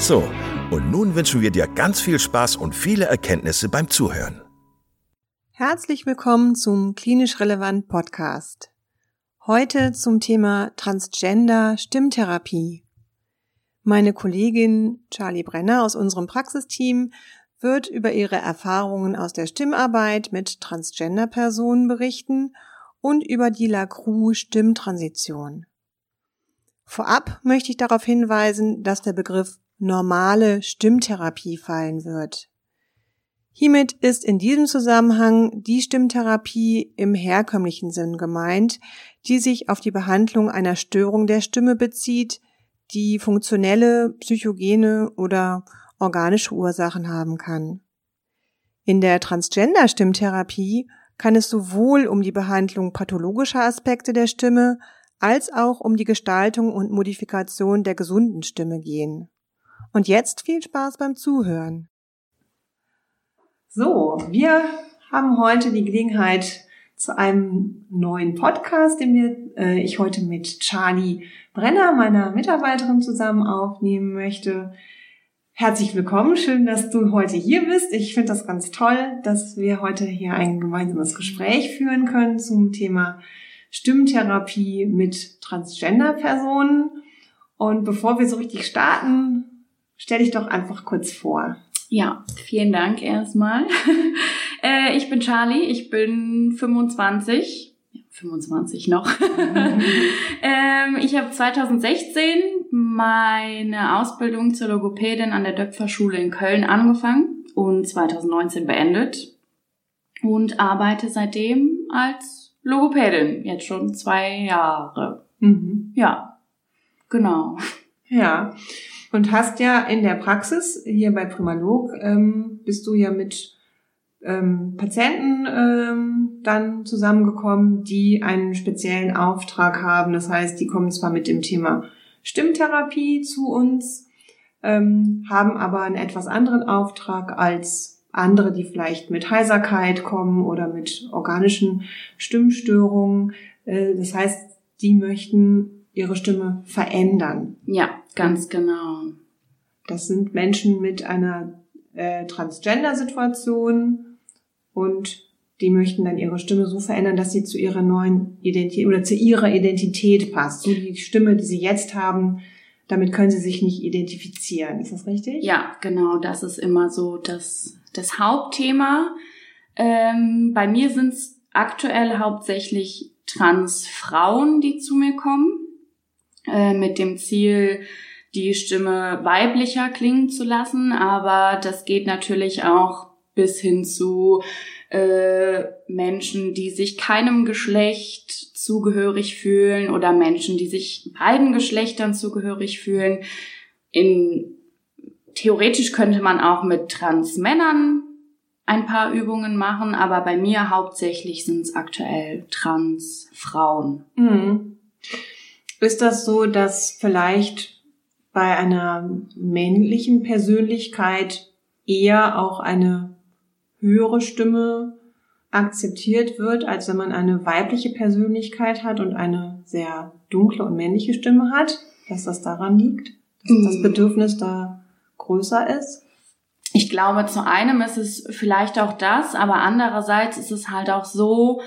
So, und nun wünschen wir dir ganz viel Spaß und viele Erkenntnisse beim Zuhören. Herzlich willkommen zum Klinisch Relevant Podcast. Heute zum Thema Transgender Stimmtherapie. Meine Kollegin Charlie Brenner aus unserem Praxisteam wird über ihre Erfahrungen aus der Stimmarbeit mit Transgender-Personen berichten und über die LaCroix Stimmtransition. Vorab möchte ich darauf hinweisen, dass der Begriff normale Stimmtherapie fallen wird. Hiermit ist in diesem Zusammenhang die Stimmtherapie im herkömmlichen Sinn gemeint, die sich auf die Behandlung einer Störung der Stimme bezieht, die funktionelle, psychogene oder organische Ursachen haben kann. In der Transgender-Stimmtherapie kann es sowohl um die Behandlung pathologischer Aspekte der Stimme als auch um die Gestaltung und Modifikation der gesunden Stimme gehen. Und jetzt viel Spaß beim Zuhören. So, wir haben heute die Gelegenheit zu einem neuen Podcast, den wir, äh, ich heute mit Charlie Brenner, meiner Mitarbeiterin, zusammen aufnehmen möchte. Herzlich willkommen, schön, dass du heute hier bist. Ich finde das ganz toll, dass wir heute hier ein gemeinsames Gespräch führen können zum Thema Stimmtherapie mit Transgender-Personen. Und bevor wir so richtig starten, Stell dich doch einfach kurz vor. Ja, vielen Dank erstmal. äh, ich bin Charlie, ich bin 25. 25 noch. ähm, ich habe 2016 meine Ausbildung zur Logopädin an der Döpferschule in Köln angefangen und 2019 beendet und arbeite seitdem als Logopädin, jetzt schon zwei Jahre. Mhm. Ja, genau. Ja, und hast ja in der Praxis, hier bei Primalog, ähm, bist du ja mit ähm, Patienten ähm, dann zusammengekommen, die einen speziellen Auftrag haben. Das heißt, die kommen zwar mit dem Thema Stimmtherapie zu uns, ähm, haben aber einen etwas anderen Auftrag als andere, die vielleicht mit Heiserkeit kommen oder mit organischen Stimmstörungen. Äh, das heißt, die möchten ihre Stimme verändern. Ja, ganz genau. Das sind Menschen mit einer äh, Transgender-Situation und die möchten dann ihre Stimme so verändern, dass sie zu ihrer neuen Identität oder zu ihrer Identität passt. So die Stimme, die sie jetzt haben, damit können sie sich nicht identifizieren. Ist das richtig? Ja, genau. Das ist immer so das, das Hauptthema. Ähm, bei mir sind es aktuell hauptsächlich Transfrauen, die zu mir kommen. Äh, mit dem Ziel, die Stimme weiblicher klingen zu lassen, aber das geht natürlich auch bis hin zu äh, Menschen, die sich keinem Geschlecht zugehörig fühlen oder Menschen, die sich beiden Geschlechtern zugehörig fühlen. In theoretisch könnte man auch mit Transmännern ein paar Übungen machen, aber bei mir hauptsächlich sind es aktuell Transfrauen. Mhm. Ist das so, dass vielleicht bei einer männlichen Persönlichkeit eher auch eine höhere Stimme akzeptiert wird, als wenn man eine weibliche Persönlichkeit hat und eine sehr dunkle und männliche Stimme hat, dass das daran liegt, dass das Mm. Bedürfnis da größer ist. Ich glaube, zu einem ist es vielleicht auch das, aber andererseits ist es halt auch so,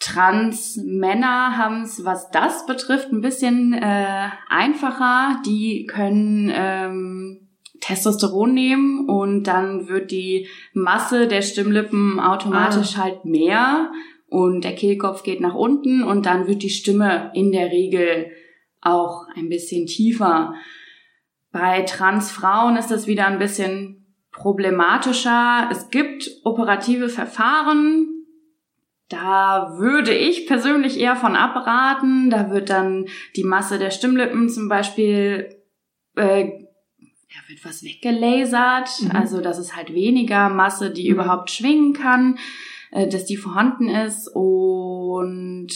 Trans-Männer haben es, was das betrifft, ein bisschen äh, einfacher. Die können ähm, Testosteron nehmen und dann wird die Masse der Stimmlippen automatisch halt mehr und der Kehlkopf geht nach unten und dann wird die Stimme in der Regel auch ein bisschen tiefer. Bei Transfrauen ist das wieder ein bisschen problematischer. Es gibt operative Verfahren. Da würde ich persönlich eher von abraten. Da wird dann die Masse der Stimmlippen zum Beispiel, äh, da wird was weggelasert. Mhm. Also, dass es halt weniger Masse, die Mhm. überhaupt schwingen kann, äh, dass die vorhanden ist. Und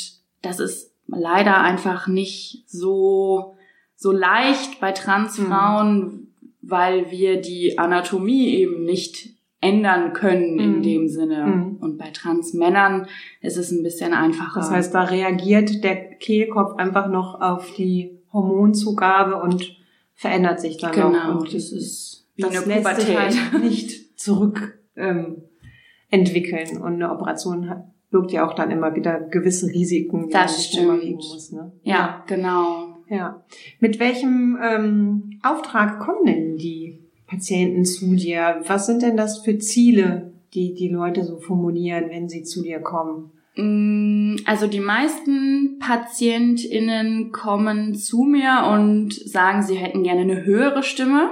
das ist leider einfach nicht so, so leicht bei Transfrauen, weil wir die Anatomie eben nicht ändern können in Mhm. dem Sinne. Mhm. Und bei Transmännern ist es ein bisschen einfacher. Das heißt, da reagiert der Kehlkopf einfach noch auf die Hormonzugabe und verändert sich dann genau, noch. Und das ist wie das eine lässt sich Pubertät. halt nicht zurück ähm, entwickeln. Und eine Operation hat, birgt ja auch dann immer wieder gewisse Risiken, die Das man stimmt. muss. Ne? ja, genau. Ja. Mit welchem ähm, Auftrag kommen denn die Patienten zu dir? Was sind denn das für Ziele, die die Leute so formulieren, wenn sie zu dir kommen? Mm, Also die meisten PatientInnen kommen zu mir und sagen, sie hätten gerne eine höhere Stimme.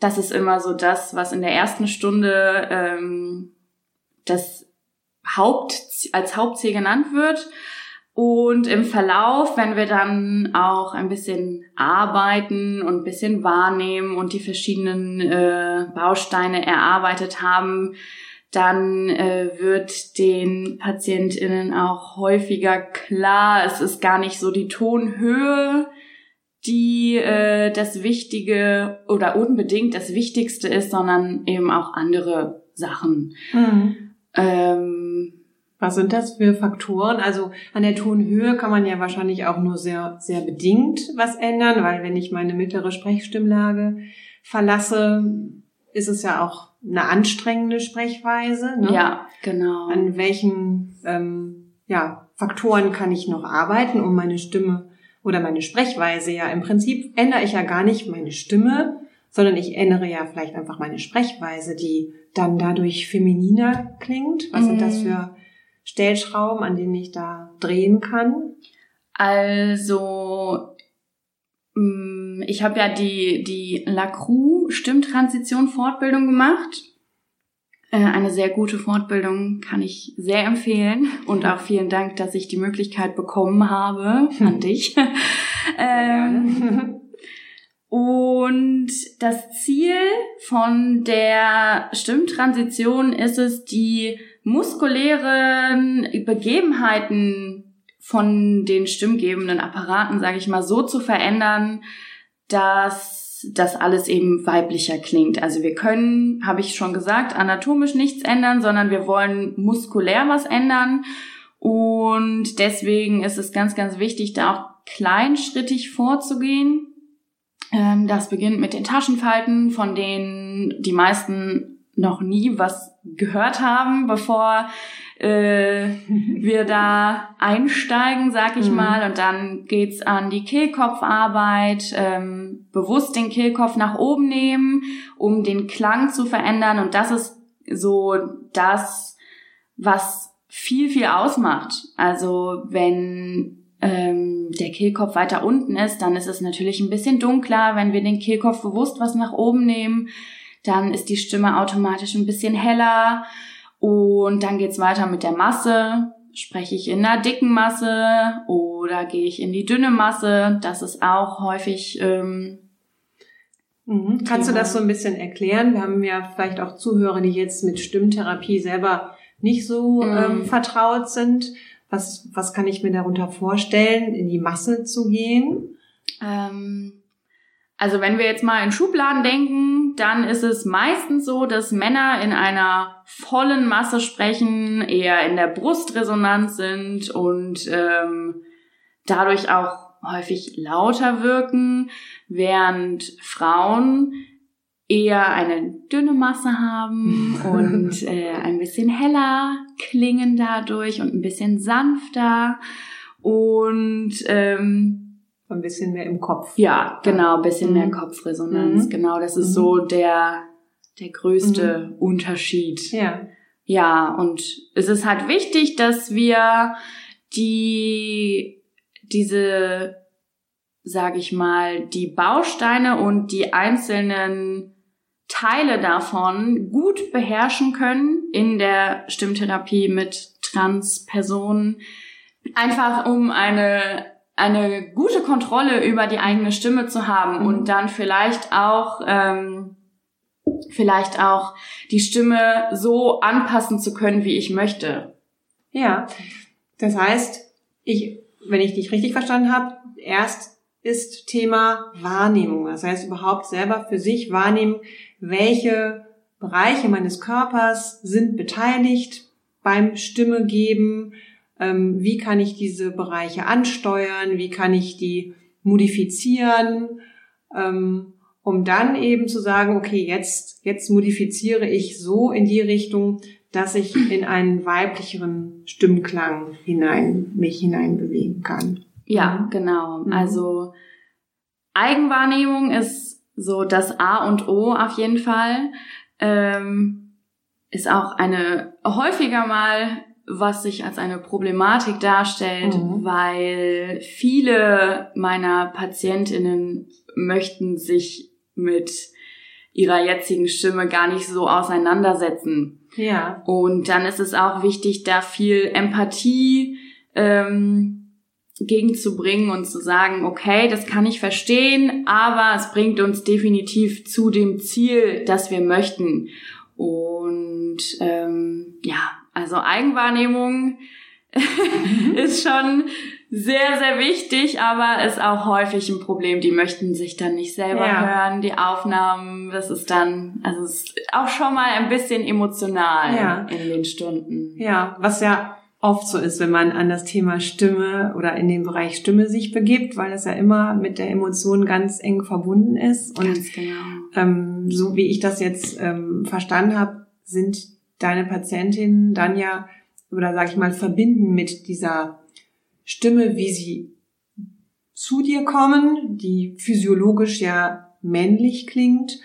Das ist immer so das, was in der ersten Stunde ähm, das Haupt, als Hauptziel genannt wird. Und im Verlauf, wenn wir dann auch ein bisschen arbeiten und ein bisschen wahrnehmen und die verschiedenen äh, Bausteine erarbeitet haben, dann äh, wird den PatientInnen auch häufiger klar, es ist gar nicht so die Tonhöhe, die äh, das Wichtige oder unbedingt das Wichtigste ist, sondern eben auch andere Sachen. Ähm, Was sind das für Faktoren? Also an der Tonhöhe kann man ja wahrscheinlich auch nur sehr, sehr bedingt was ändern, weil wenn ich meine mittlere Sprechstimmlage verlasse, ist es ja auch eine anstrengende Sprechweise. Ne? Ja, genau. An welchen ähm, ja, Faktoren kann ich noch arbeiten, um meine Stimme oder meine Sprechweise ja im Prinzip ändere ich ja gar nicht meine Stimme, sondern ich ändere ja vielleicht einfach meine Sprechweise, die dann dadurch femininer klingt. Was sind das Mhm. für Stellschrauben, an denen ich da drehen kann? Also, mh, ich habe ja die, die Lacroix Stimmtransition Fortbildung gemacht. Äh, Eine sehr gute Fortbildung kann ich sehr empfehlen und auch vielen Dank, dass ich die Möglichkeit bekommen habe an dich. ähm, und das Ziel von der Stimmtransition ist es, die muskulären Begebenheiten von den stimmgebenden Apparaten, sage ich mal, so zu verändern, dass das alles eben weiblicher klingt. Also wir können, habe ich schon gesagt, anatomisch nichts ändern, sondern wir wollen muskulär was ändern. Und deswegen ist es ganz, ganz wichtig, da auch kleinschrittig vorzugehen. Ähm, das beginnt mit den Taschenfalten, von denen die meisten noch nie was gehört haben, bevor äh, wir da einsteigen, sag ich Mhm. mal. Und dann geht's an die Kehlkopfarbeit, ähm, bewusst den Kehlkopf nach oben nehmen, um den Klang zu verändern. Und das ist so das, was viel, viel ausmacht. Also wenn ähm, der Kehlkopf weiter unten ist, dann ist es natürlich ein bisschen dunkler. Wenn wir den Kehlkopf bewusst was nach oben nehmen, dann ist die Stimme automatisch ein bisschen heller. Und dann geht's weiter mit der Masse. Spreche ich in einer dicken Masse oder gehe ich in die dünne Masse? Das ist auch häufig ähm, Mhm. Kannst du das so ein bisschen erklären? Wir haben ja vielleicht auch Zuhörer, die jetzt mit Stimmtherapie selber nicht so Mhm. ähm, vertraut sind. Was, was kann ich mir darunter vorstellen, in die Masse zu gehen? Ähm, also wenn wir jetzt mal in Schubladen denken, dann ist es meistens so, dass Männer in einer vollen Masse sprechen, eher in der Brustresonanz sind und ähm, dadurch auch häufig lauter wirken, während Frauen eher eine dünne Masse haben und äh, ein bisschen heller klingen dadurch und ein bisschen sanfter. Und ähm, ein bisschen mehr im Kopf. Ja, genau, ein bisschen mhm. mehr Kopfresonanz. Mhm. Genau, das ist mhm. so der der größte mhm. Unterschied. Ja. Ja, und es ist halt wichtig, dass wir die diese sage ich mal, die Bausteine und die einzelnen Teile davon gut beherrschen können in der Stimmtherapie mit Transpersonen. Einfach um eine, eine gute Kontrolle über die eigene Stimme zu haben mhm. und dann vielleicht auch, ähm, vielleicht auch die Stimme so anpassen zu können, wie ich möchte. Ja, das heißt, ich, wenn ich dich richtig verstanden habe, erst ist Thema Wahrnehmung. Das heißt, überhaupt selber für sich wahrnehmen, welche Bereiche meines Körpers sind beteiligt beim Stimme geben, wie kann ich diese Bereiche ansteuern, wie kann ich die modifizieren, ähm, um dann eben zu sagen, okay, jetzt, jetzt modifiziere ich so in die Richtung, dass ich in einen weiblicheren Stimmklang hinein, mich hineinbewegen kann. Ja, genau. Mhm. Also Eigenwahrnehmung ist so das A und O auf jeden Fall. Ähm, ist auch eine häufiger mal, was sich als eine Problematik darstellt, mhm. weil viele meiner Patientinnen möchten sich mit ihrer jetzigen Stimme gar nicht so auseinandersetzen. Ja. Und dann ist es auch wichtig, da viel Empathie ähm, gegenzubringen und zu sagen, okay, das kann ich verstehen, aber es bringt uns definitiv zu dem Ziel, das wir möchten. Und ähm, ja, also Eigenwahrnehmung ist schon sehr, sehr wichtig, aber ist auch häufig ein Problem. Die möchten sich dann nicht selber ja. hören, die Aufnahmen, das ist dann, also es ist auch schon mal ein bisschen emotional ja. in den Stunden. Ja, was ja oft so ist, wenn man an das Thema Stimme oder in den Bereich Stimme sich begibt, weil das ja immer mit der Emotion ganz eng verbunden ist. Und genau. ähm, so wie ich das jetzt ähm, verstanden habe, sind deine Patientinnen dann ja, oder sag ich mal, verbinden mit dieser Stimme, wie sie zu dir kommen, die physiologisch ja männlich klingt,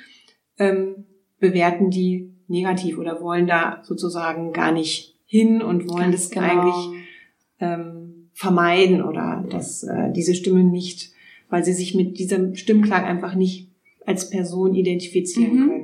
ähm, bewerten die negativ oder wollen da sozusagen gar nicht hin und wollen Ganz das genau. eigentlich ähm, vermeiden oder dass äh, diese Stimme nicht, weil sie sich mit diesem Stimmklang einfach nicht als Person identifizieren mhm. können.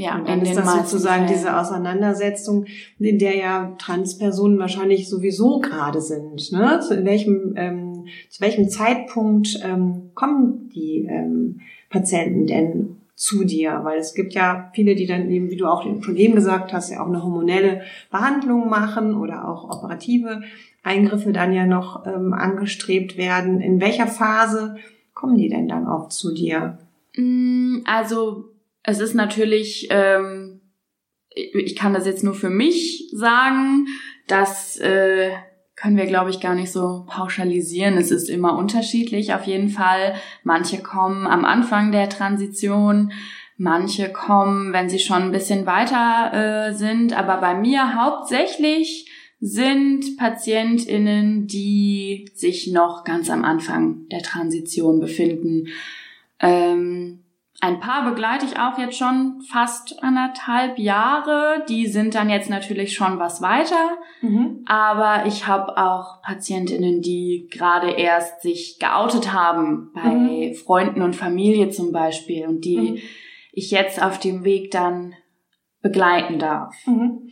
Ja, und dann ist das sozusagen Fällen. diese Auseinandersetzung, in der ja Transpersonen wahrscheinlich sowieso gerade sind. Ne? Zu welchem, ähm, zu welchem Zeitpunkt ähm, kommen die ähm, Patienten denn zu dir, weil es gibt ja viele, die dann eben, wie du auch schon eben gesagt hast, ja auch eine hormonelle Behandlung machen oder auch operative Eingriffe dann ja noch ähm, angestrebt werden. In welcher Phase kommen die denn dann auch zu dir? Mm, also es ist natürlich, ähm, ich kann das jetzt nur für mich sagen, dass äh, können wir, glaube ich, gar nicht so pauschalisieren. Es ist immer unterschiedlich auf jeden Fall. Manche kommen am Anfang der Transition, manche kommen, wenn sie schon ein bisschen weiter äh, sind. Aber bei mir hauptsächlich sind Patientinnen, die sich noch ganz am Anfang der Transition befinden. Ähm, ein paar begleite ich auch jetzt schon fast anderthalb Jahre. Die sind dann jetzt natürlich schon was weiter. Mhm. Aber ich habe auch Patientinnen, die gerade erst sich geoutet haben, bei mhm. Freunden und Familie zum Beispiel, und die mhm. ich jetzt auf dem Weg dann begleiten darf. Mhm.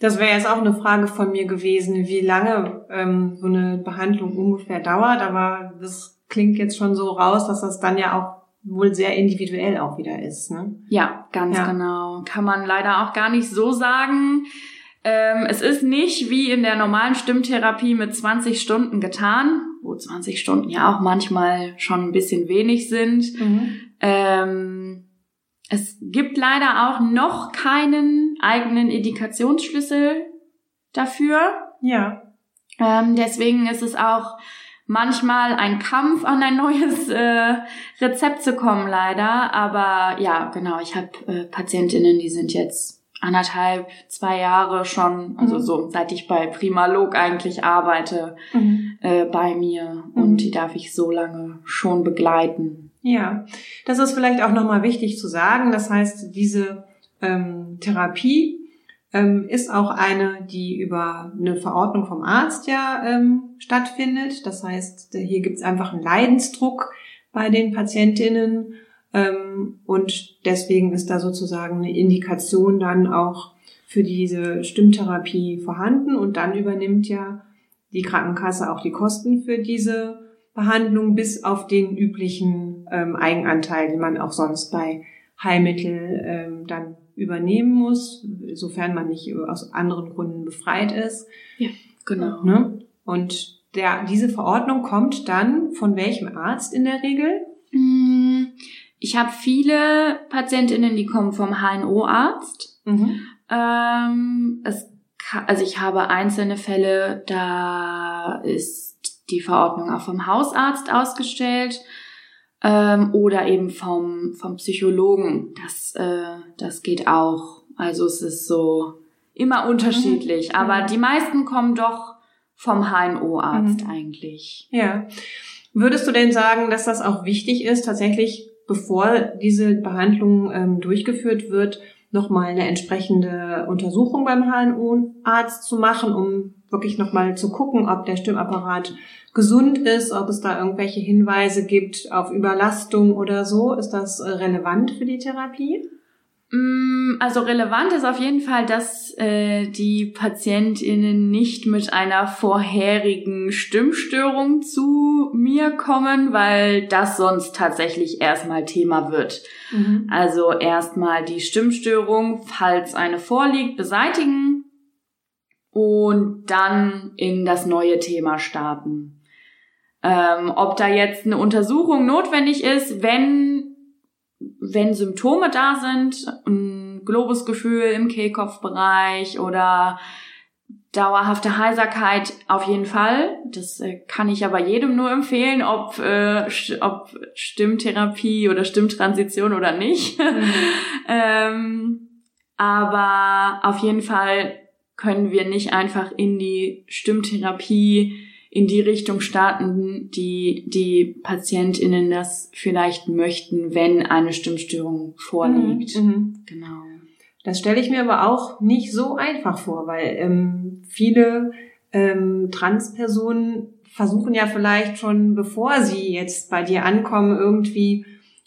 Das wäre jetzt auch eine Frage von mir gewesen, wie lange ähm, so eine Behandlung ungefähr dauert, aber das klingt jetzt schon so raus, dass das dann ja auch wohl sehr individuell auch wieder ist. Ne? Ja, ganz ja. genau. Kann man leider auch gar nicht so sagen. Ähm, es ist nicht wie in der normalen Stimmtherapie mit 20 Stunden getan, wo 20 Stunden ja auch manchmal schon ein bisschen wenig sind. Mhm. Ähm, es gibt leider auch noch keinen eigenen Indikationsschlüssel dafür. Ja. Ähm, deswegen ist es auch manchmal ein Kampf, an ein neues äh, Rezept zu kommen, leider. Aber ja, genau, ich habe äh, Patientinnen, die sind jetzt anderthalb, zwei Jahre schon, also mhm. so seit ich bei Primalog eigentlich arbeite, mhm. äh, bei mir. Und mhm. die darf ich so lange schon begleiten. Ja, das ist vielleicht auch nochmal wichtig zu sagen. Das heißt, diese ähm, Therapie ähm, ist auch eine, die über eine Verordnung vom Arzt ja ähm, stattfindet. Das heißt, hier gibt es einfach einen Leidensdruck bei den Patientinnen ähm, und deswegen ist da sozusagen eine Indikation dann auch für diese Stimmtherapie vorhanden und dann übernimmt ja die Krankenkasse auch die Kosten für diese Behandlung bis auf den üblichen ähm, Eigenanteil, den man auch sonst bei Heilmittel ähm, dann übernehmen muss, sofern man nicht aus anderen Gründen befreit ist. Ja, genau. Ne? Und der, diese Verordnung kommt dann von welchem Arzt in der Regel? Mm, ich habe viele Patientinnen, die kommen vom HNO-Arzt. Mhm. Ähm, es, also ich habe einzelne Fälle, da ist die Verordnung auch vom Hausarzt ausgestellt ähm, oder eben vom, vom Psychologen. Das, äh, das geht auch. Also es ist so immer unterschiedlich. Mhm. Aber die meisten kommen doch vom HNO-Arzt mhm. eigentlich. Ja. Würdest du denn sagen, dass das auch wichtig ist, tatsächlich, bevor diese Behandlung ähm, durchgeführt wird, nochmal eine entsprechende Untersuchung beim HNO-Arzt zu machen, um wirklich nochmal zu gucken, ob der Stimmapparat gesund ist, ob es da irgendwelche Hinweise gibt auf Überlastung oder so. Ist das relevant für die Therapie? Mm, also relevant ist auf jeden Fall, dass äh, die PatientInnen nicht mit einer vorherigen Stimmstörung zu mir kommen, weil das sonst tatsächlich erstmal Thema wird. Mhm. Also erstmal die Stimmstörung, falls eine vorliegt, beseitigen und dann in das neue Thema starten. Ähm, ob da jetzt eine Untersuchung notwendig ist, wenn wenn Symptome da sind, ein Globusgefühl im Kehlkopfbereich oder dauerhafte Heiserkeit auf jeden Fall. Das äh, kann ich aber jedem nur empfehlen, ob, äh, ob Stimmtherapie oder Stimmtransition oder nicht. Mhm. ähm, aber auf jeden Fall können wir nicht einfach in die Stimmtherapie in die Richtung starten, die die PatientInnen das vielleicht möchten, wenn eine Stimmstörung vorliegt. Mhm. mhm. Genau. Das stelle ich mir aber auch nicht so einfach vor, weil ähm, viele ähm, Transpersonen versuchen ja vielleicht schon, bevor sie jetzt bei dir ankommen, irgendwie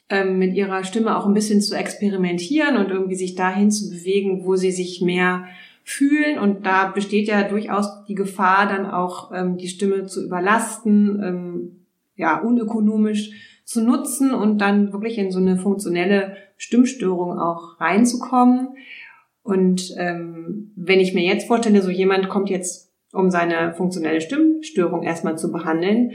ähm, mit ihrer Stimme auch ein bisschen zu experimentieren und irgendwie sich dahin zu bewegen, wo sie sich mehr fühlen. Und da besteht ja durchaus die Gefahr, dann auch ähm, die Stimme zu überlasten, ähm, ja, unökonomisch zu nutzen und dann wirklich in so eine funktionelle Stimmstörung auch reinzukommen. Und ähm, wenn ich mir jetzt vorstelle, so jemand kommt jetzt, um seine funktionelle Stimmstörung erstmal zu behandeln,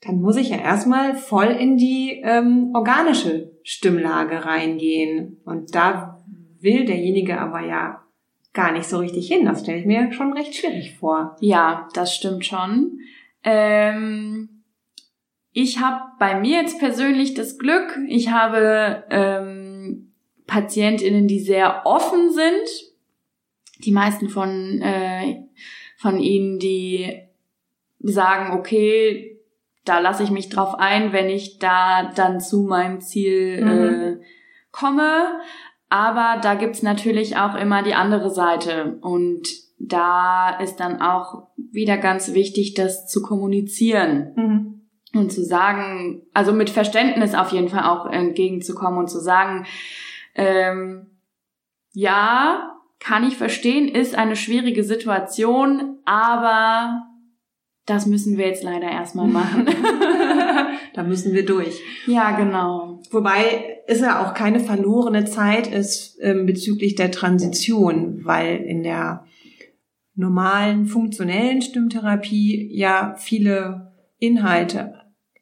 dann muss ich ja erstmal voll in die ähm, organische Stimmlage reingehen. Und da will derjenige aber ja gar nicht so richtig hin. Das stelle ich mir schon recht schwierig vor. Ja, das stimmt schon. Ähm, ich habe bei mir jetzt persönlich das Glück, ich habe ähm, Patientinnen, die sehr offen sind. Die meisten von, äh, von ihnen, die sagen, okay, da lasse ich mich drauf ein, wenn ich da dann zu meinem Ziel mhm. äh, komme. Aber da gibt's natürlich auch immer die andere Seite. Und da ist dann auch wieder ganz wichtig, das zu kommunizieren. Mhm. Und zu sagen, also mit Verständnis auf jeden Fall auch entgegenzukommen und zu sagen, ähm, ja, kann ich verstehen, ist eine schwierige Situation, aber das müssen wir jetzt leider erstmal machen. da müssen wir durch. Ja, genau. Wobei es ja auch keine verlorene Zeit ist ähm, bezüglich der Transition, weil in der normalen funktionellen Stimmtherapie ja viele Inhalte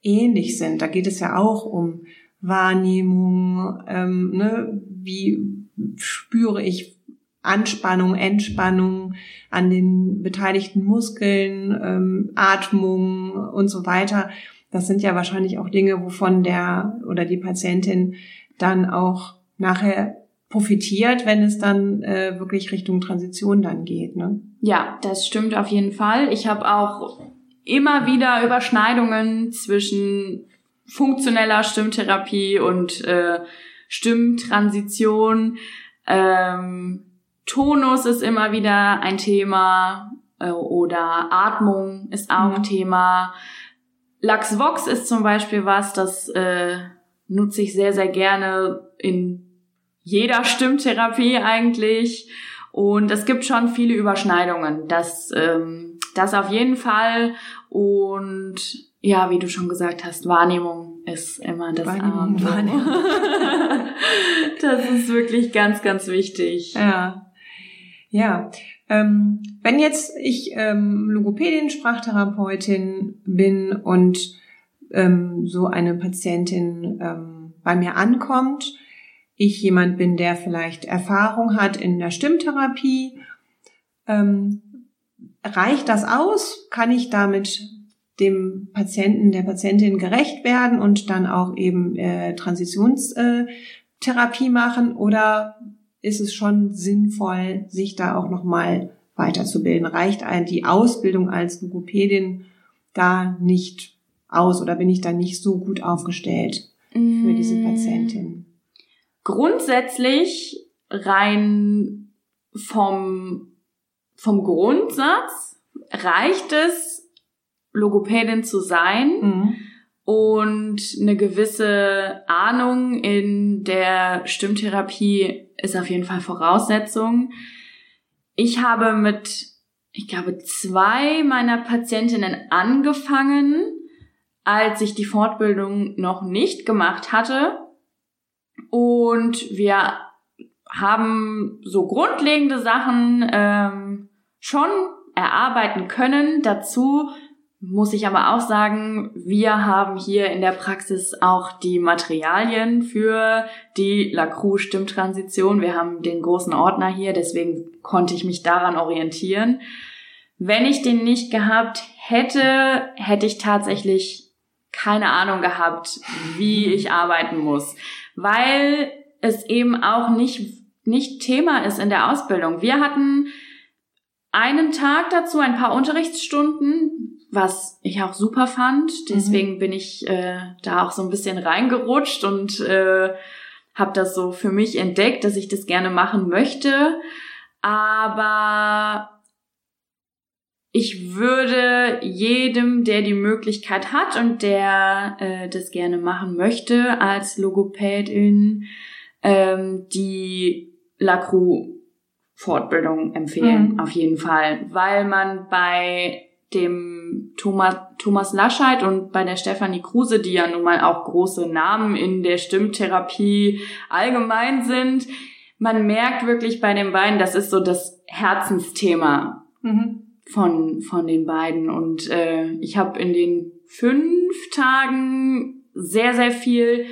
ähnlich sind. Da geht es ja auch um Wahrnehmung, ähm, ne, wie spüre ich Anspannung, Entspannung an den beteiligten Muskeln, ähm, Atmung und so weiter. Das sind ja wahrscheinlich auch Dinge, wovon der oder die Patientin dann auch nachher profitiert, wenn es dann äh, wirklich Richtung Transition dann geht. Ne? Ja, das stimmt auf jeden Fall. Ich habe auch immer wieder Überschneidungen zwischen funktioneller Stimmtherapie und äh, Stimmtransition. Ähm, Tonus ist immer wieder ein Thema äh, oder Atmung ist auch ein mhm. Thema. LaxVox ist zum Beispiel was, das äh, nutze ich sehr, sehr gerne in jeder Stimmtherapie eigentlich. Und es gibt schon viele Überschneidungen. Das, ähm, das auf jeden Fall. Und ja, wie du schon gesagt hast, Wahrnehmung ist immer das Wahrnehmung, Wahrnehmung. das ist wirklich ganz, ganz wichtig. Ja. Ja. Ähm, wenn jetzt ich ähm, Logopädin, Sprachtherapeutin bin und ähm, so eine Patientin ähm, bei mir ankommt, ich jemand bin, der vielleicht Erfahrung hat in der Stimmtherapie, ähm, reicht das aus? Kann ich damit dem Patienten, der Patientin gerecht werden und dann auch eben äh, Transitionstherapie machen? Oder ist es schon sinnvoll, sich da auch nochmal weiterzubilden? Reicht ein, die Ausbildung als Logopädin da nicht aus oder bin ich da nicht so gut aufgestellt für diese mm. Patientin? Grundsätzlich rein vom, vom Grundsatz reicht es, Logopädin zu sein mhm. und eine gewisse Ahnung in der Stimmtherapie ist auf jeden Fall Voraussetzung. Ich habe mit, ich glaube, zwei meiner Patientinnen angefangen, als ich die Fortbildung noch nicht gemacht hatte. Und wir haben so grundlegende Sachen ähm, schon erarbeiten können. Dazu muss ich aber auch sagen, wir haben hier in der Praxis auch die Materialien für die Lacroix Stimmtransition. Wir haben den großen Ordner hier, deswegen konnte ich mich daran orientieren. Wenn ich den nicht gehabt hätte, hätte ich tatsächlich keine Ahnung gehabt, wie ich arbeiten muss, weil es eben auch nicht, nicht Thema ist in der Ausbildung. Wir hatten einen Tag dazu, ein paar Unterrichtsstunden, was ich auch super fand. Deswegen mhm. bin ich äh, da auch so ein bisschen reingerutscht und äh, habe das so für mich entdeckt, dass ich das gerne machen möchte. Aber ich würde jedem, der die Möglichkeit hat und der äh, das gerne machen möchte, als Logopädin ähm, die Lacroix Fortbildung empfehlen, mhm. auf jeden Fall, weil man bei dem Thomas, Thomas Lascheit und bei der Stefanie Kruse, die ja nun mal auch große Namen in der Stimmtherapie allgemein sind, man merkt wirklich bei den beiden, das ist so das Herzensthema mhm. von, von den beiden. Und äh, ich habe in den fünf Tagen sehr, sehr viel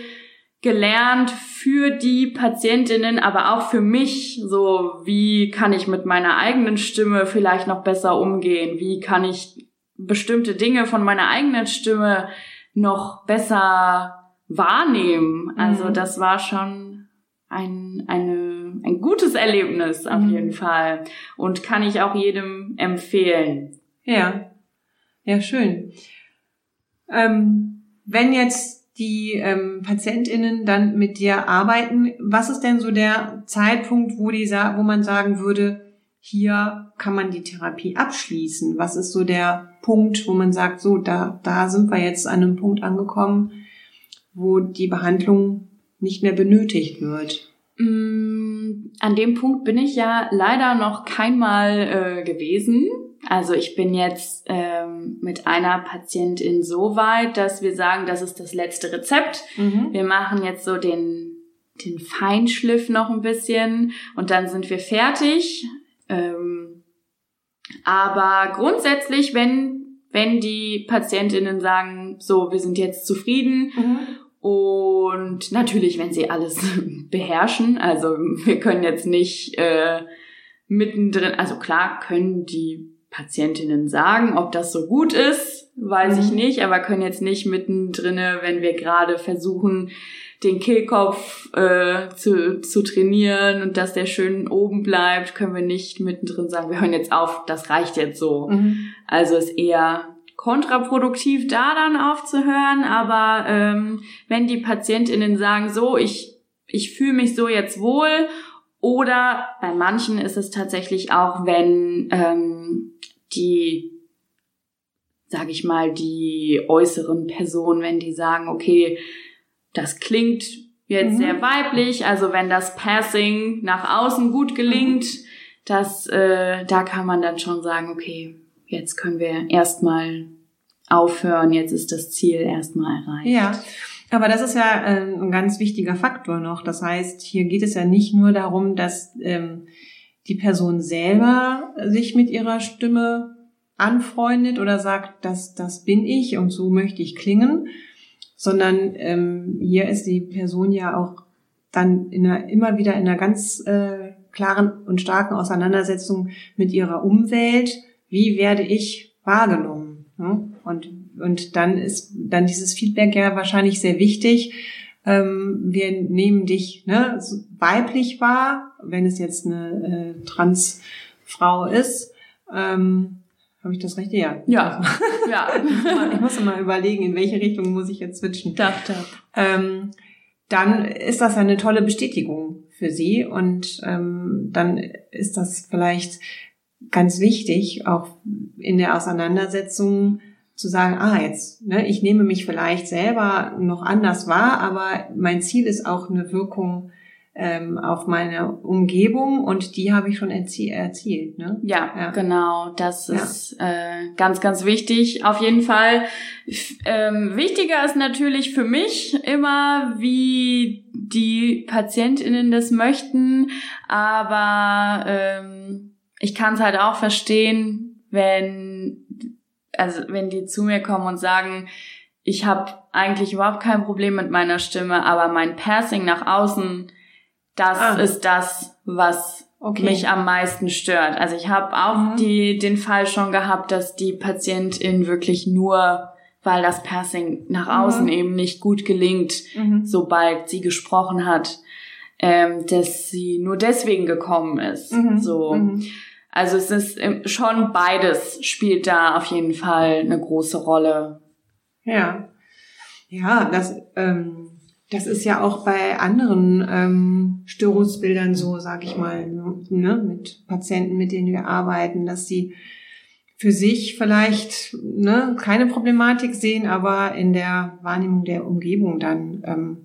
gelernt für die Patientinnen, aber auch für mich, so wie kann ich mit meiner eigenen Stimme vielleicht noch besser umgehen, wie kann ich bestimmte Dinge von meiner eigenen Stimme noch besser wahrnehmen. Also mhm. das war schon ein, eine, ein gutes Erlebnis auf mhm. jeden Fall und kann ich auch jedem empfehlen. Ja, ja, schön. Ähm, wenn jetzt die ähm, PatientInnen dann mit dir arbeiten. Was ist denn so der Zeitpunkt, wo, die, wo man sagen würde, hier kann man die Therapie abschließen? Was ist so der Punkt, wo man sagt, so, da, da sind wir jetzt an einem Punkt angekommen, wo die Behandlung nicht mehr benötigt wird? Mm, an dem Punkt bin ich ja leider noch keinmal äh, gewesen. Also ich bin jetzt ähm, mit einer Patientin so weit, dass wir sagen, das ist das letzte Rezept. Mhm. Wir machen jetzt so den, den Feinschliff noch ein bisschen und dann sind wir fertig. Ähm, aber grundsätzlich, wenn, wenn die Patientinnen sagen, so, wir sind jetzt zufrieden mhm. Und natürlich, wenn sie alles beherrschen, also wir können jetzt nicht äh, mittendrin, also klar können die Patientinnen sagen, ob das so gut ist, weiß mhm. ich nicht, aber können jetzt nicht mittendrin, wenn wir gerade versuchen, den Kehlkopf äh, zu, zu trainieren und dass der schön oben bleibt, können wir nicht mittendrin sagen, wir hören jetzt auf, das reicht jetzt so. Mhm. Also ist eher kontraproduktiv, da dann aufzuhören, aber ähm, wenn die PatientInnen sagen, so, ich, ich fühle mich so jetzt wohl oder bei manchen ist es tatsächlich auch, wenn ähm, die, sag ich mal, die äußeren Personen, wenn die sagen, okay, das klingt jetzt mhm. sehr weiblich, also wenn das Passing nach außen gut gelingt, mhm. das, äh, da kann man dann schon sagen, okay, jetzt können wir erstmal aufhören, jetzt ist das Ziel erstmal erreicht. Ja. Aber das ist ja äh, ein ganz wichtiger Faktor noch. Das heißt, hier geht es ja nicht nur darum, dass ähm, die Person selber sich mit ihrer Stimme anfreundet oder sagt, dass das bin ich und so möchte ich klingen, sondern ähm, hier ist die Person ja auch dann in einer, immer wieder in einer ganz äh, klaren und starken Auseinandersetzung mit ihrer Umwelt. Wie werde ich wahrgenommen? Ne? Und, und dann ist dann dieses Feedback ja wahrscheinlich sehr wichtig. Ähm, wir nehmen dich ne, weiblich wahr, wenn es jetzt eine äh, Transfrau ist. Ähm, habe ich das recht? Ja. Ja. ja. ich muss mal überlegen, in welche Richtung muss ich jetzt switchen. Darf, darf. Ähm, dann ist das eine tolle Bestätigung für sie und ähm, dann ist das vielleicht ganz wichtig, auch in der Auseinandersetzung zu sagen, ah, jetzt, ne, ich nehme mich vielleicht selber noch anders wahr, aber mein Ziel ist auch eine Wirkung ähm, auf meine Umgebung und die habe ich schon erzie erzielt. Ne? Ja, ja. genau. Das ist ja. äh, ganz, ganz wichtig. Auf jeden Fall. Ähm, wichtiger ist natürlich für mich immer, wie die PatientInnen das möchten, aber ähm, ich kann es halt auch verstehen, wenn also wenn die zu mir kommen und sagen, ich habe eigentlich überhaupt kein Problem mit meiner Stimme, aber mein Passing nach außen das ah. ist das, was okay. mich am meisten stört. Also ich habe auch mhm. die, den Fall schon gehabt, dass die Patientin wirklich nur, weil das Passing nach mhm. außen mhm. eben nicht gut gelingt, mhm. sobald sie gesprochen hat, ähm, dass sie nur deswegen gekommen ist. Mhm. So. Mhm. Also es ist schon beides spielt da auf jeden Fall eine große Rolle. Ja. Ja, das, ähm, das ist ja auch bei anderen ähm, Störungsbildern so, sag ich mal, ne, mit Patienten, mit denen wir arbeiten, dass sie für sich vielleicht ne, keine Problematik sehen, aber in der Wahrnehmung der Umgebung dann ähm,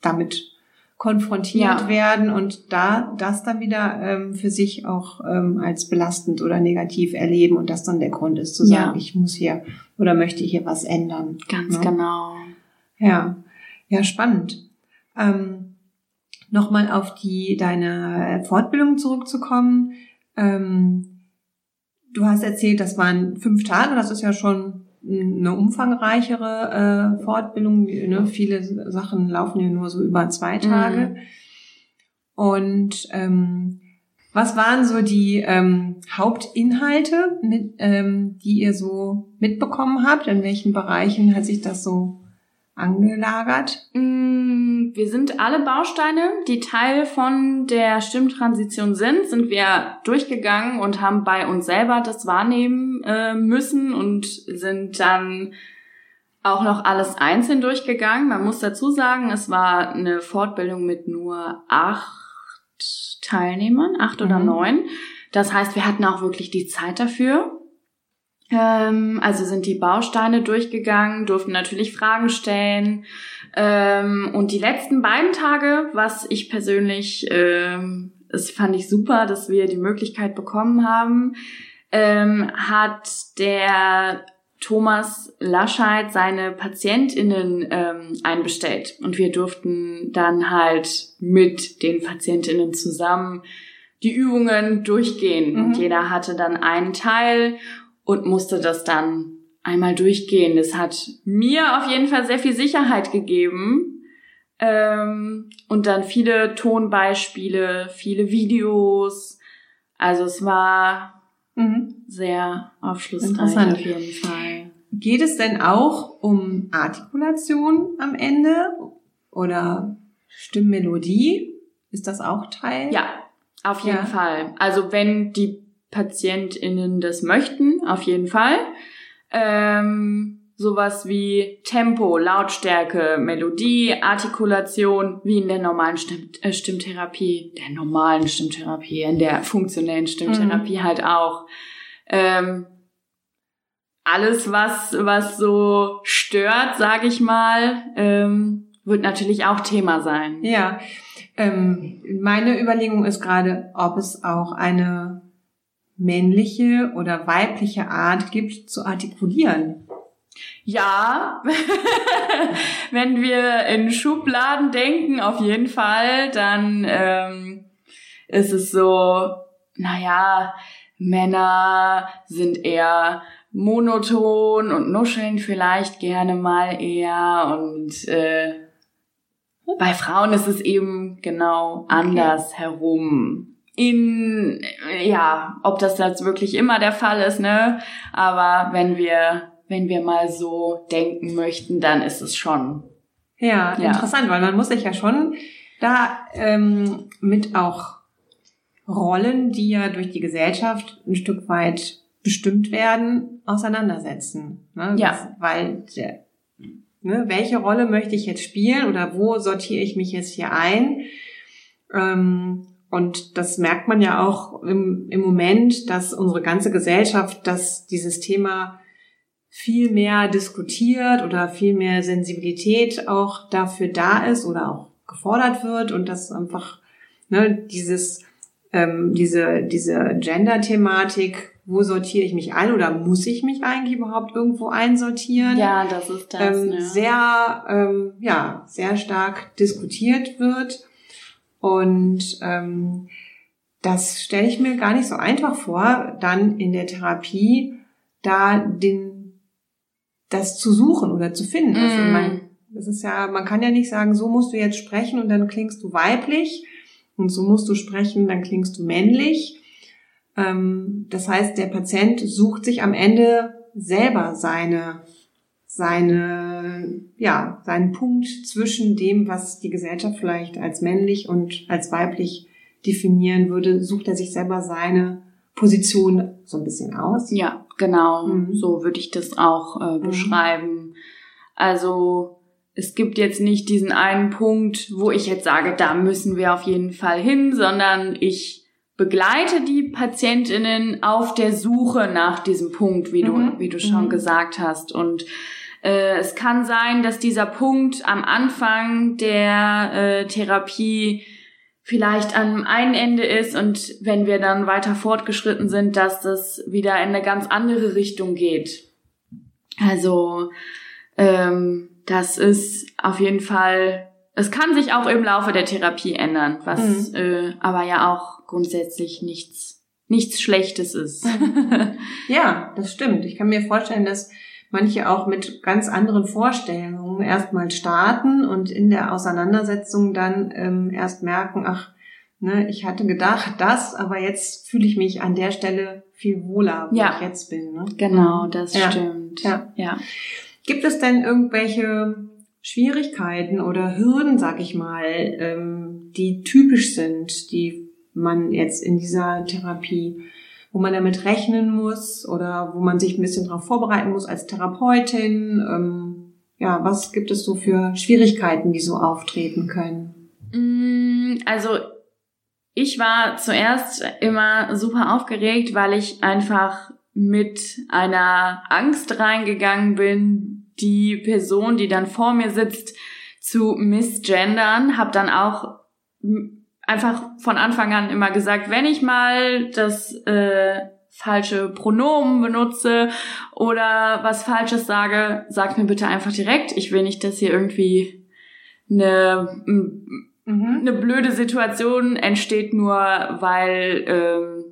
damit konfrontiert ja. werden und da das dann wieder ähm, für sich auch ähm, als belastend oder negativ erleben und das dann der Grund ist zu sagen, ja. ich muss hier oder möchte hier was ändern. Ganz ne? genau. Ja. Ja, spannend. Ähm, Nochmal auf die deine Fortbildung zurückzukommen. Ähm, du hast erzählt, das waren fünf Tage, das ist ja schon eine umfangreichere äh, Fortbildung. Ne? Viele Sachen laufen ja nur so über zwei Tage. Mhm. Und ähm, was waren so die ähm, Hauptinhalte, mit, ähm, die ihr so mitbekommen habt? In welchen Bereichen hat sich das so angelagert? Mm, wir sind alle Bausteine, die Teil von der Stimmtransition sind, sind wir durchgegangen und haben bei uns selber das wahrnehmen äh, müssen und sind dann auch noch alles einzeln durchgegangen. Man muss dazu sagen, es war eine Fortbildung mit nur acht Teilnehmern, acht oder mhm. neun. Das heißt, wir hatten auch wirklich die Zeit dafür. Ähm, also sind die Bausteine durchgegangen, durften natürlich Fragen stellen. Ähm, und die letzten beiden Tage, was ich persönlich, ähm, das fand ich super, dass wir die Möglichkeit bekommen haben, ähm, hat der Thomas Lascheid seine PatientInnen ähm, einbestellt. Und wir durften dann halt mit den PatientInnen zusammen die Übungen durchgehen. Mhm. Und jeder hatte dann einen Teil und musste das dann einmal durchgehen. Das hat mir auf jeden Fall sehr viel Sicherheit gegeben. Ähm, und dann viele Tonbeispiele, viele Videos. Also es war mhm. sehr aufschlussreich auf jeden Fall. Geht es denn auch um Artikulation am Ende oder Stimmmelodie? Ist das auch Teil? Ja, auf jeden ja. Fall. Also wenn die PatientInnen das möchten, auf jeden Fall. Ähm, sowas wie Tempo, Lautstärke, Melodie, Artikulation, wie in der normalen Stimm äh, Stimmtherapie, der normalen Stimmtherapie, in der funktionellen Stimmtherapie mhm. halt auch. Ähm, alles, was, was so stört, sage ich mal, ähm, wird natürlich auch Thema sein. Ja, ähm, meine Überlegung ist gerade, ob es auch eine männliche oder weibliche Art gibt zu artikulieren. Ja, wenn wir in Schubladen denken, auf jeden Fall, dann ähm, ist es so, naja, Männer sind eher monoton und nuscheln vielleicht gerne mal eher und äh, bei Frauen ist es eben genau anders okay. herum. In, ja, ob das jetzt wirklich immer der Fall ist, ne? Aber wenn wir, wenn wir mal so denken möchten, dann ist es schon. Ja, ja. interessant, weil man muss sich ja schon da ähm, mit auch Rollen, die ja durch die Gesellschaft ein Stück weit bestimmt werden, auseinandersetzen. Ne? Ja. Das, weil ne, welche Rolle möchte ich jetzt spielen oder wo sortiere ich mich jetzt hier ein? Ähm, und das merkt man ja auch im, im Moment, dass unsere ganze Gesellschaft, dass dieses Thema viel mehr diskutiert oder viel mehr Sensibilität auch dafür da ist oder auch gefordert wird und dass einfach ne, dieses ähm, diese diese Gender-Thematik wo sortiere ich mich ein oder muss ich mich eigentlich überhaupt irgendwo einsortieren? Ja, das ist das. Ähm, ne? Sehr, ähm, ja, sehr stark diskutiert wird. Und ähm, das stelle ich mir gar nicht so einfach vor, dann in der Therapie da den das zu suchen oder zu finden. Mm. Also man, das ist ja, man kann ja nicht sagen, so musst du jetzt sprechen und dann klingst du weiblich und so musst du sprechen, dann klingst du männlich ähm, das heißt, der Patient sucht sich am Ende selber seine, seine, ja, seinen Punkt zwischen dem, was die Gesellschaft vielleicht als männlich und als weiblich definieren würde, sucht er sich selber seine Position so ein bisschen aus. Ja, genau. Mhm. So würde ich das auch äh, mhm. beschreiben. Mhm. Also es gibt jetzt nicht diesen einen Punkt, wo ich jetzt sage, da müssen wir auf jeden Fall hin, sondern ich begleite die Patientinnen auf der Suche nach diesem Punkt, wie du, mhm. wie du schon mhm. gesagt hast. Und äh, es kann sein, dass dieser Punkt am Anfang der äh, Therapie vielleicht am einen Ende ist und wenn wir dann weiter fortgeschritten sind, dass das wieder in eine ganz andere Richtung geht. Also ähm, das ist auf jeden Fall, es kann sich auch im Laufe der Therapie ändern, was mhm. äh, aber ja auch grundsätzlich nichts, nichts Schlechtes ist. ja, das stimmt. Ich kann mir vorstellen, dass manche auch mit ganz anderen Vorstellungen erstmal starten und in der Auseinandersetzung dann ähm, erst merken, ach, ne, ich hatte gedacht das, aber jetzt fühle ich mich an der Stelle viel wohler, wo ja. ich jetzt bin. Ne? Genau, mhm. das ja. stimmt. Ja. ja. Gibt es denn irgendwelche Schwierigkeiten oder Hürden, sag ich mal, ähm, die typisch sind, die man jetzt in dieser Therapie, wo man damit rechnen muss oder wo man sich ein bisschen darauf vorbereiten muss als Therapeutin? Ähm, ja, was gibt es so für Schwierigkeiten, die so auftreten können? Mm, also ich war zuerst immer super aufgeregt, weil ich einfach mit einer Angst reingegangen bin, die Person, die dann vor mir sitzt, zu misgendern, habe dann auch einfach von Anfang an immer gesagt, wenn ich mal das äh, falsche Pronomen benutze oder was Falsches sage, sagt mir bitte einfach direkt. Ich will nicht, dass hier irgendwie eine, mhm. eine blöde Situation entsteht, nur weil, ähm,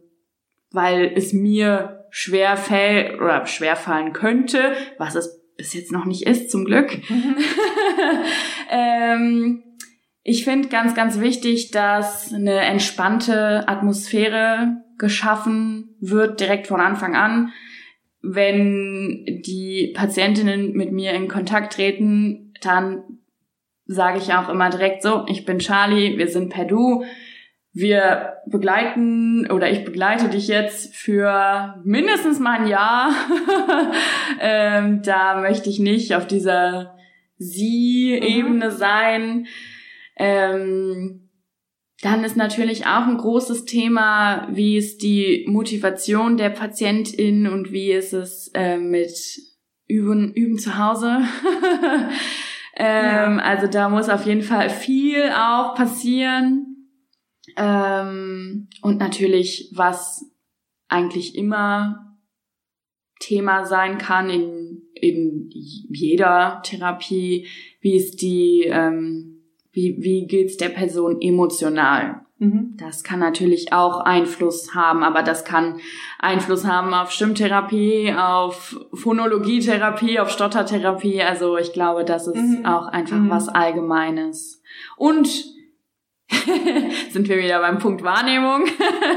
weil es mir schwer fällt oder schwer fallen könnte, was es bis jetzt noch nicht ist, zum Glück. ähm, ich finde ganz, ganz wichtig, dass eine entspannte Atmosphäre geschaffen wird, direkt von Anfang an. Wenn die Patientinnen mit mir in Kontakt treten, dann sage ich auch immer direkt so, ich bin Charlie, wir sind per Du. Wir begleiten oder ich begleite dich jetzt für mindestens mal ein Jahr. ähm, da möchte ich nicht auf dieser Sie-Ebene mhm. sein. Ähm, dann ist natürlich auch ein großes Thema, wie ist die Motivation der Patientin und wie ist es äh, mit Üben, Üben zu Hause. ähm, ja. Also da muss auf jeden Fall viel auch passieren. Ähm, und natürlich, was eigentlich immer Thema sein kann in, in jeder Therapie, wie ist die ähm, wie, wie geht's der Person emotional? Mhm. Das kann natürlich auch Einfluss haben, aber das kann Einfluss haben auf Stimmtherapie, auf Phonologietherapie, auf Stottertherapie. Also ich glaube, das ist mhm. auch einfach mhm. was Allgemeines. Und sind wir wieder beim Punkt Wahrnehmung.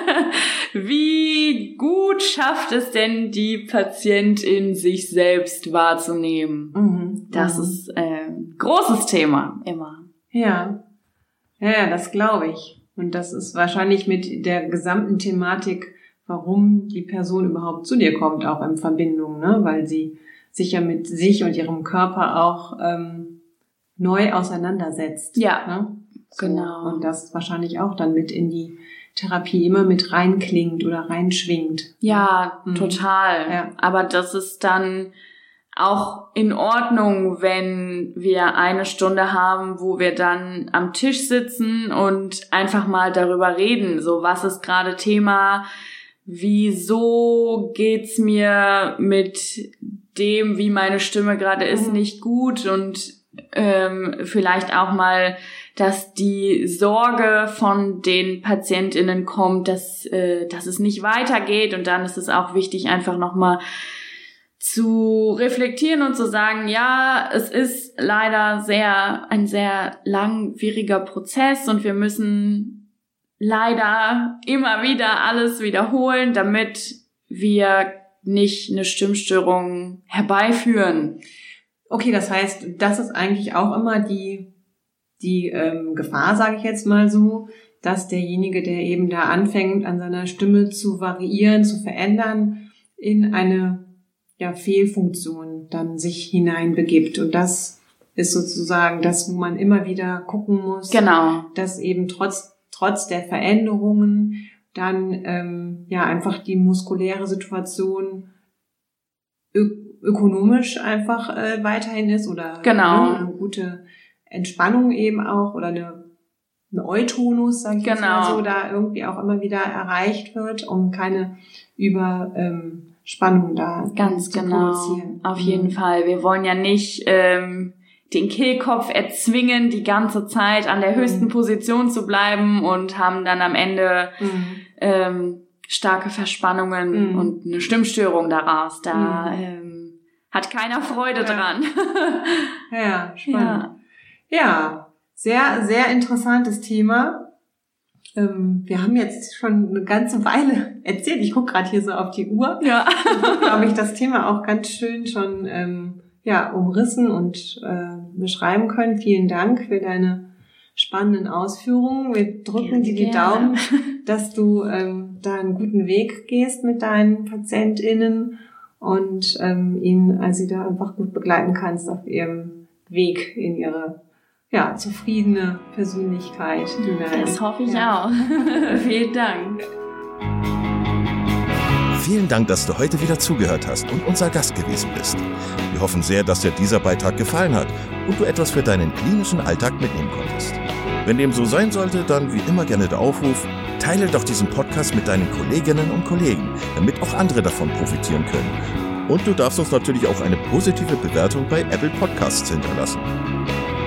Wie gut schafft es denn die Patientin, sich selbst wahrzunehmen? Mhm. Das mhm. ist äh, großes Thema immer. Ja. Ja, das glaube ich. Und das ist wahrscheinlich mit der gesamten Thematik, warum die Person überhaupt zu dir kommt, auch in Verbindung, ne? weil sie sich ja mit sich und ihrem Körper auch ähm, neu auseinandersetzt. Ja, ne? so. genau. Und das wahrscheinlich auch dann mit in die Therapie immer mit reinklingt oder reinschwingt. Ja, mhm. total. Ja. Aber das ist dann auch in Ordnung, wenn wir eine Stunde haben, wo wir dann am Tisch sitzen und einfach mal darüber reden. So, was ist gerade Thema? Wieso geht's mir mit dem, wie meine Stimme gerade ist, mhm. nicht gut? Und ähm, vielleicht auch mal, dass die Sorge von den PatientInnen kommt, dass, äh, dass es nicht weitergeht. Und dann ist es auch wichtig, einfach nochmal zu reflektieren und zu sagen, ja, es ist leider sehr, ein sehr langwieriger Prozess und wir müssen leider immer wieder alles wiederholen, damit wir nicht eine Stimmstörung herbeiführen. Okay, das heißt, das ist eigentlich auch immer die, die ähm, Gefahr, sage ich jetzt mal so, dass derjenige, der eben da anfängt, an seiner Stimme zu variieren, zu verändern, in eine ja, Fehlfunktion dann sich hineinbegibt. Und das ist sozusagen das, wo man immer wieder gucken muss, genau. dass eben trotz, trotz der Veränderungen dann ähm, ja einfach die muskuläre Situation ökonomisch einfach äh, weiterhin ist oder genau. ne, eine gute Entspannung eben auch oder eine, eine Eutonus, sag ich genau. mal so, da irgendwie auch immer wieder erreicht wird, um keine über ähm, Spannung da ganz genau auf jeden mhm. Fall wir wollen ja nicht ähm, den Kehlkopf erzwingen die ganze Zeit an der höchsten mhm. Position zu bleiben und haben dann am Ende mhm. ähm, starke Verspannungen mhm. und eine Stimmstörung daraus da mhm. ähm, hat keiner Freude ja. dran ja spannend ja. ja sehr sehr interessantes Thema ähm, wir haben jetzt schon eine ganze Weile erzählt. Ich gucke gerade hier so auf die Uhr. Ja. glaube ich, das Thema auch ganz schön schon ähm, ja, umrissen und äh, beschreiben können. Vielen Dank für deine spannenden Ausführungen. Wir drücken dir die gerne. Daumen, dass du ähm, da einen guten Weg gehst mit deinen PatientInnen und ähm, ihnen also da einfach gut begleiten kannst auf ihrem Weg in ihre ja, zufriedene Persönlichkeit. das hoffe ich ja. auch. Vielen Dank. Vielen Dank, dass du heute wieder zugehört hast und unser Gast gewesen bist. Wir hoffen sehr, dass dir dieser Beitrag gefallen hat und du etwas für deinen klinischen Alltag mitnehmen konntest. Wenn dem so sein sollte, dann wie immer gerne der Aufruf, teile doch diesen Podcast mit deinen Kolleginnen und Kollegen, damit auch andere davon profitieren können. Und du darfst uns natürlich auch eine positive Bewertung bei Apple Podcasts hinterlassen.